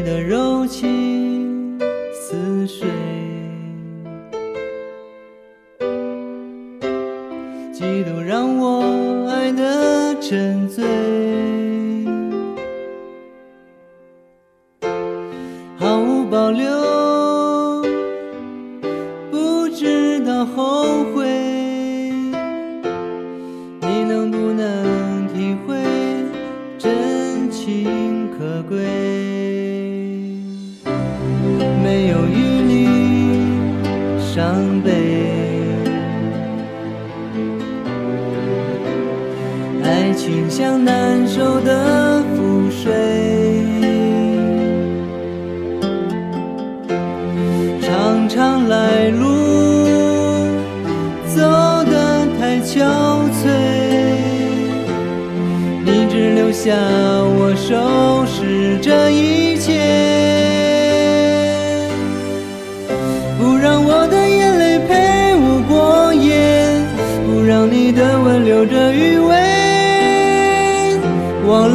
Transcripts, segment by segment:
你的柔情似水，几度让我爱得沉醉，伤悲，爱情像难收的覆水，长长来路走得太憔悴，你只留下我收拾这一切。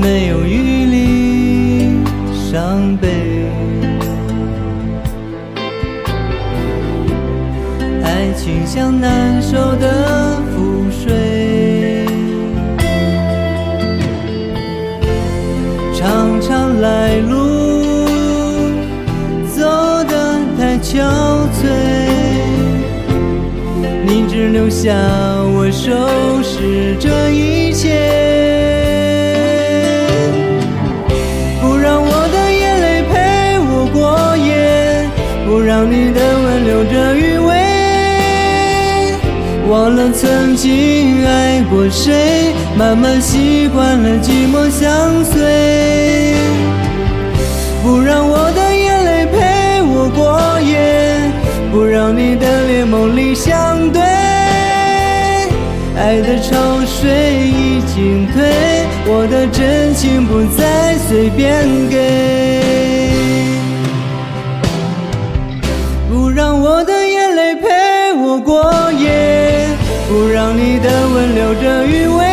没有余力伤悲，爱情像难收的覆水，长长来路走得太憔悴，你只留下我收拾这一切。不让你的吻留着余味。忘了曾经爱过谁，慢慢习惯了寂寞相随。不让我的眼泪陪我过夜，不让你的脸梦里相对。爱的潮水已经退，我的真情不再随便给。让我的眼泪陪我过夜，不让你的吻留着余味。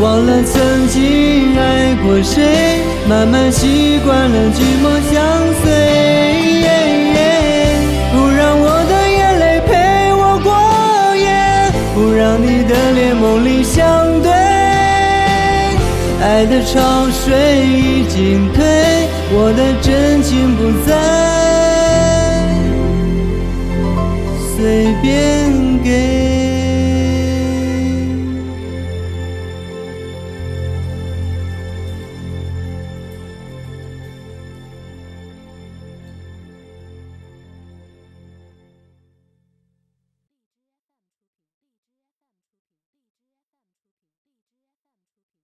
忘了曾经爱过谁，慢慢习惯了寂寞相随。不让我的眼泪陪我过夜，不让你的脸梦里相对。爱的潮水已经退，我的真情不再随便给。